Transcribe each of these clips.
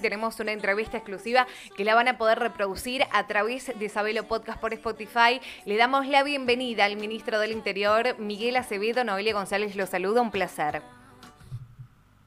Tenemos una entrevista exclusiva que la van a poder reproducir a través de Sabelo Podcast por Spotify. Le damos la bienvenida al ministro del Interior, Miguel Acevedo. Noelia González lo saluda, un placer.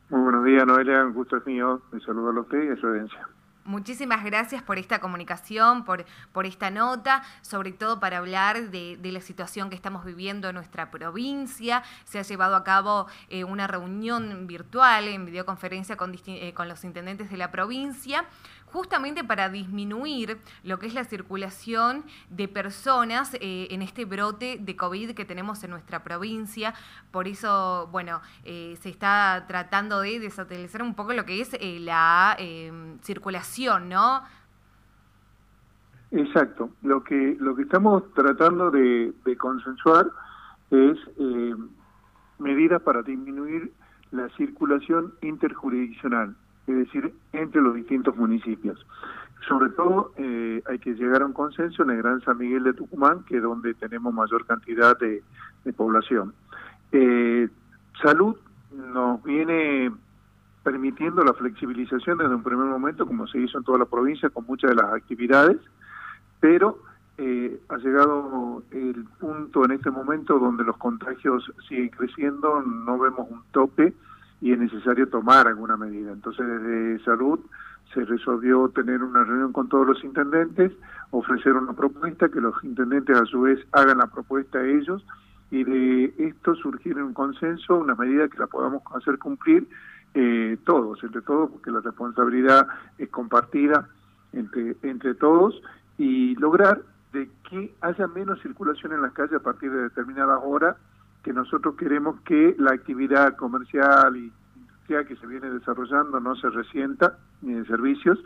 Muy buenos días, Noelia. Un gusto es mío. Me saludo a usted y a su audiencia. Muchísimas gracias por esta comunicación, por, por esta nota, sobre todo para hablar de, la situación que estamos viviendo en nuestra provincia. Se ha llevado a cabo eh, una reunión virtual en videoconferencia con, eh, con los intendentes de la provincia justamente para disminuir lo que es la circulación de personas eh, en este brote de COVID que tenemos en nuestra provincia. Por eso, bueno, eh, se está tratando de desatelizar un poco lo que es eh, la circulación, ¿no? Exacto. Lo que, lo que estamos tratando de, de consensuar es medidas para disminuir la circulación interjurisdiccional es decir, entre los distintos municipios. Sobre todo eh, hay que llegar a un consenso en el Gran San Miguel de Tucumán, que es donde tenemos mayor cantidad de, población. Eh, salud nos viene permitiendo la flexibilización desde un primer momento, como se hizo en toda la provincia, con muchas de las actividades, pero eh, ha llegado el punto en este momento donde los contagios siguen creciendo, no vemos un tope y es necesario tomar alguna medida. Entonces, desde salud se resolvió tener una reunión con todos los intendentes, ofrecer una propuesta, que los intendentes a su vez hagan la propuesta a ellos y de esto surgir un consenso, una medida que la podamos hacer cumplir eh, todos, entre todos, porque la responsabilidad es compartida entre, entre todos y lograr de que haya menos circulación en las calles a partir de determinadas horas que nosotros queremos que la actividad comercial y industrial que se viene desarrollando no se resienta, ni de servicios,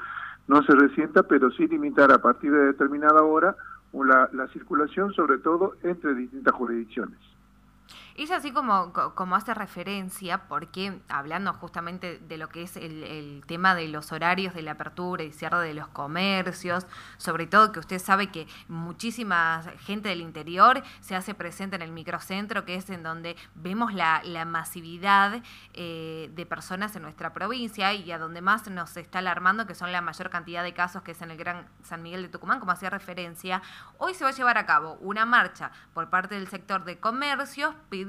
no se resienta, pero sí limitar a partir de determinada hora la, la circulación, sobre todo entre distintas jurisdicciones. Es así como, como hace referencia, porque hablando justamente de lo que es el, tema de los horarios de la apertura y cierre de los comercios, sobre todo que usted sabe que muchísima gente del interior se hace presente en el microcentro, que es en donde vemos la, masividad eh, de personas en nuestra provincia y a donde más nos está alarmando, que son la mayor cantidad de casos que es en el Gran San Miguel de Tucumán, como hacía referencia. Hoy se va a llevar a cabo una marcha por parte del sector de comercios pidiendo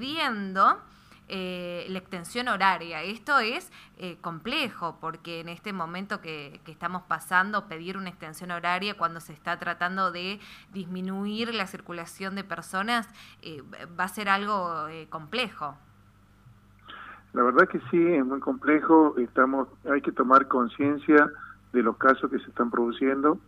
eh, la extensión horaria. Esto es eh, complejo porque en este momento que, estamos pasando, pedir una extensión horaria cuando se está tratando de disminuir la circulación de personas eh, va a ser algo complejo. La verdad que sí, es muy complejo. Estamos, hay que tomar conciencia de los casos que se están produciendo.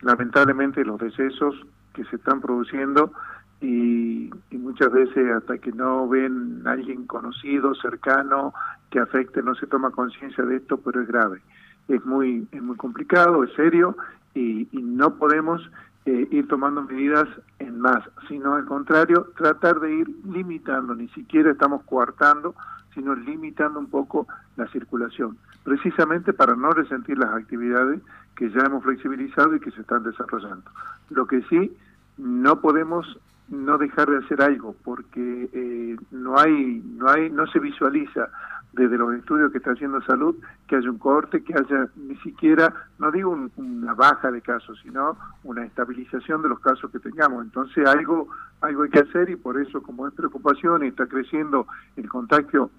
Lamentablemente los decesos que se están produciendo y, muchas veces hasta que no ven a alguien conocido, cercano, que afecte, no se toma conciencia de esto, pero es grave. Es muy, es muy complicado, es serio y, no podemos eh, ir tomando medidas en más, sino al contrario, tratar de ir limitando, ni siquiera estamos coartando, sino limitando un poco la circulación, precisamente para no resentir las actividades que ya hemos flexibilizado y que se están desarrollando. Lo que sí, no podemos no dejar de hacer algo porque eh, no hay no hay no se visualiza desde los estudios que está haciendo salud que haya un corte que haya ni siquiera no digo una baja de casos sino una estabilización de los casos que tengamos. Entonces algo algo hay que hacer y por eso como es preocupación y está creciendo el contagio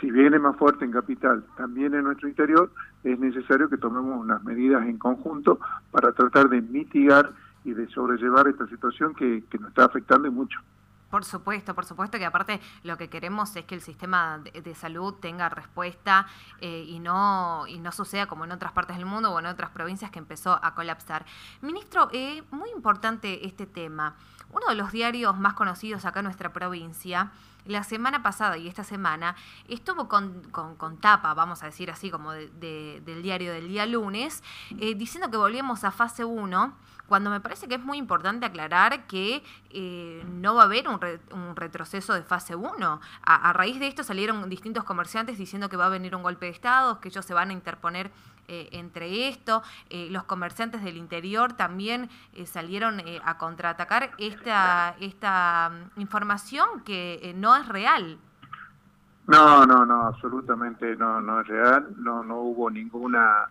si viene más fuerte en capital también en nuestro interior es necesario que tomemos unas medidas en conjunto para tratar de mitigar y de sobrellevar esta situación que, nos está afectando mucho. Por supuesto, por supuesto que aparte lo que queremos es que el sistema de, salud tenga respuesta eh, y no y no suceda como en otras partes del mundo o en otras provincias que empezó a colapsar. Ministro, eh, muy importante este tema. Uno de los diarios más conocidos acá en nuestra provincia, la semana pasada y esta semana, estuvo con, con, tapa, vamos a decir así, como del diario del día lunes, eh, diciendo que volvíamos a fase 1 cuando me parece que es muy importante aclarar que eh, no va a haber un, retroceso de fase 1. A, raíz de esto salieron distintos comerciantes diciendo que va a venir un golpe de Estado, que ellos se van a interponer eh, entre esto. Eh, los comerciantes del interior también salieron a contraatacar esta, esta mm, información que no es real. No, no, no, absolutamente no, no es real. No, no hubo ninguna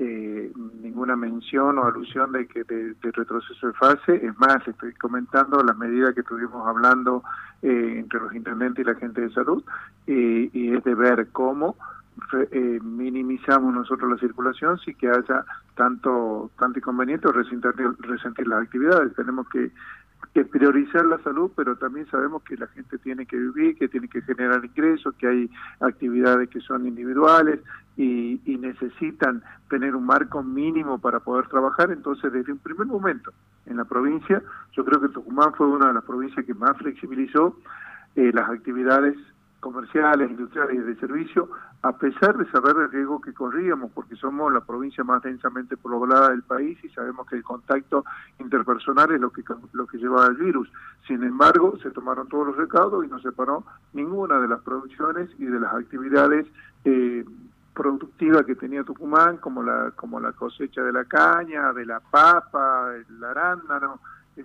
eh, ninguna mención o alusión de que de, retroceso de fase. Es más, estoy comentando las medidas que estuvimos hablando eh, entre los intendentes y la gente de salud y es de ver cómo eh, minimizamos nosotros la circulación sin que haya tanto tanto inconveniente o resentir, resentir las actividades. Tenemos que que priorizar la salud, pero también sabemos que la gente tiene que vivir, que tiene que generar ingresos, que hay actividades que son individuales y, y, necesitan tener un marco mínimo para poder trabajar. Entonces, desde un primer momento en la provincia, yo creo que Tucumán fue una de las provincias que más flexibilizó eh, las actividades comerciales, industriales y de servicio, a pesar de saber el riesgo que corríamos, porque somos la provincia más densamente poblada del país y sabemos que el contacto interpersonal es lo que, lo que lleva al virus. Sin embargo, se tomaron todos los recaudos y no se paró ninguna de las producciones y de las actividades eh, productivas que tenía Tucumán, como la, como la cosecha de la caña, de la papa, el arándano,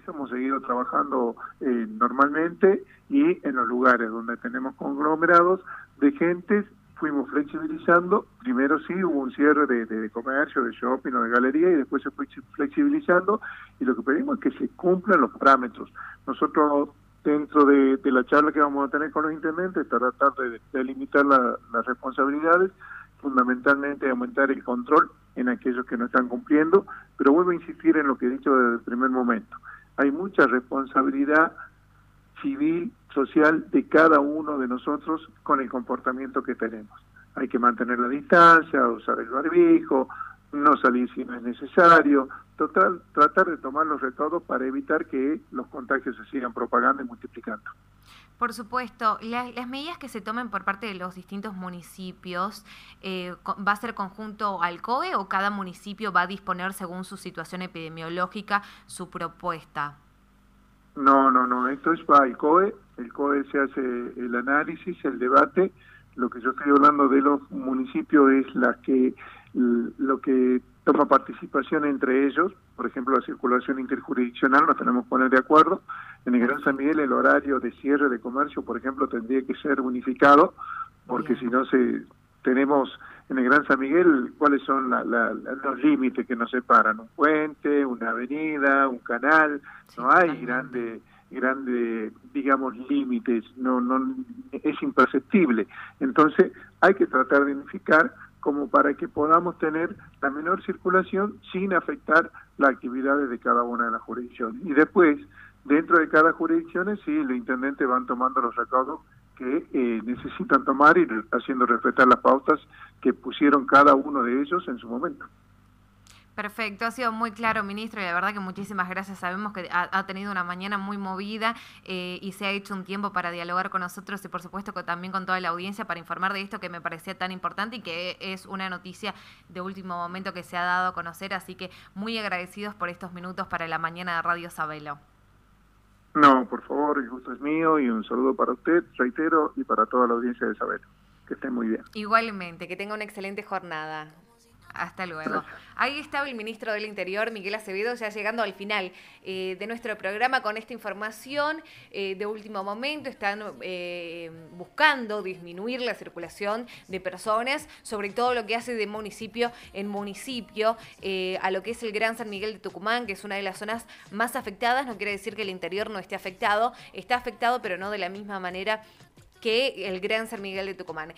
hemos seguido trabajando eh, normalmente y en los lugares donde tenemos conglomerados de gentes fuimos flexibilizando. Primero sí hubo un cierre de, comercio, de shopping o de galería y después se fue flexibilizando y lo que pedimos es que se cumplan los parámetros. Nosotros dentro de, la charla que vamos a tener con los intendentes tratar de, de limitar las responsabilidades, fundamentalmente aumentar el control en aquellos que no están cumpliendo, pero vuelvo a insistir en lo que he dicho desde el primer momento hay mucha responsabilidad civil, social de cada uno de nosotros con el comportamiento que tenemos. Hay que mantener la distancia, usar el barbijo, no salir si no es necesario, total, tratar de tomar los recaudos para evitar que los contagios se sigan propagando y multiplicando. Por supuesto, las medidas que se tomen por parte de los distintos municipios, eh, ¿va a ser conjunto al COE o cada municipio va a disponer según su situación epidemiológica su propuesta? No, no, no, esto es para el COE, el COE se hace el análisis, el debate, lo que yo estoy hablando de los municipios es la que lo que toma participación entre ellos, por ejemplo, la circulación interjurisdiccional, nos tenemos que poner de acuerdo. En el Gran San Miguel el horario de cierre de comercio, por ejemplo, tendría que ser unificado, porque si no se tenemos en el Gran San Miguel cuáles son los límites que nos separan, un puente, una avenida, un canal, no hay grande grande digamos límites no no es imperceptible. Entonces hay que tratar de unificar como para que podamos tener la menor circulación sin afectar las actividades de cada una de las jurisdicciones. Y después, dentro de cada jurisdicción, sí, los intendentes van tomando los recaudos que eh, necesitan tomar y haciendo respetar las pautas que pusieron cada uno de ellos en su momento. Perfecto, ha sido muy claro, ministro, y la verdad que muchísimas gracias. Sabemos que ha, tenido una mañana muy movida eh, y se ha hecho un tiempo para dialogar con nosotros y por supuesto también con toda la audiencia para informar de esto que me parecía tan importante y que es una noticia de último momento que se ha dado a conocer. Así que muy agradecidos por estos minutos para la mañana de Radio Sabelo. No, por favor, el gusto es mío y un saludo para usted, reitero, y para toda la audiencia de Sabelo. Que estén muy bien. Igualmente, que tenga una excelente jornada. Hasta luego. Ahí estaba el ministro del Interior, Miguel Acevedo, ya llegando al final eh, de nuestro programa con esta información eh, de último momento. Están eh, buscando disminuir la circulación de personas, sobre todo lo que hace de municipio en municipio, a lo que es el Gran San Miguel de Tucumán, que es una de las zonas más afectadas. No quiere decir que el interior no esté afectado, está afectado, pero no de la misma manera que el Gran San Miguel de Tucumán.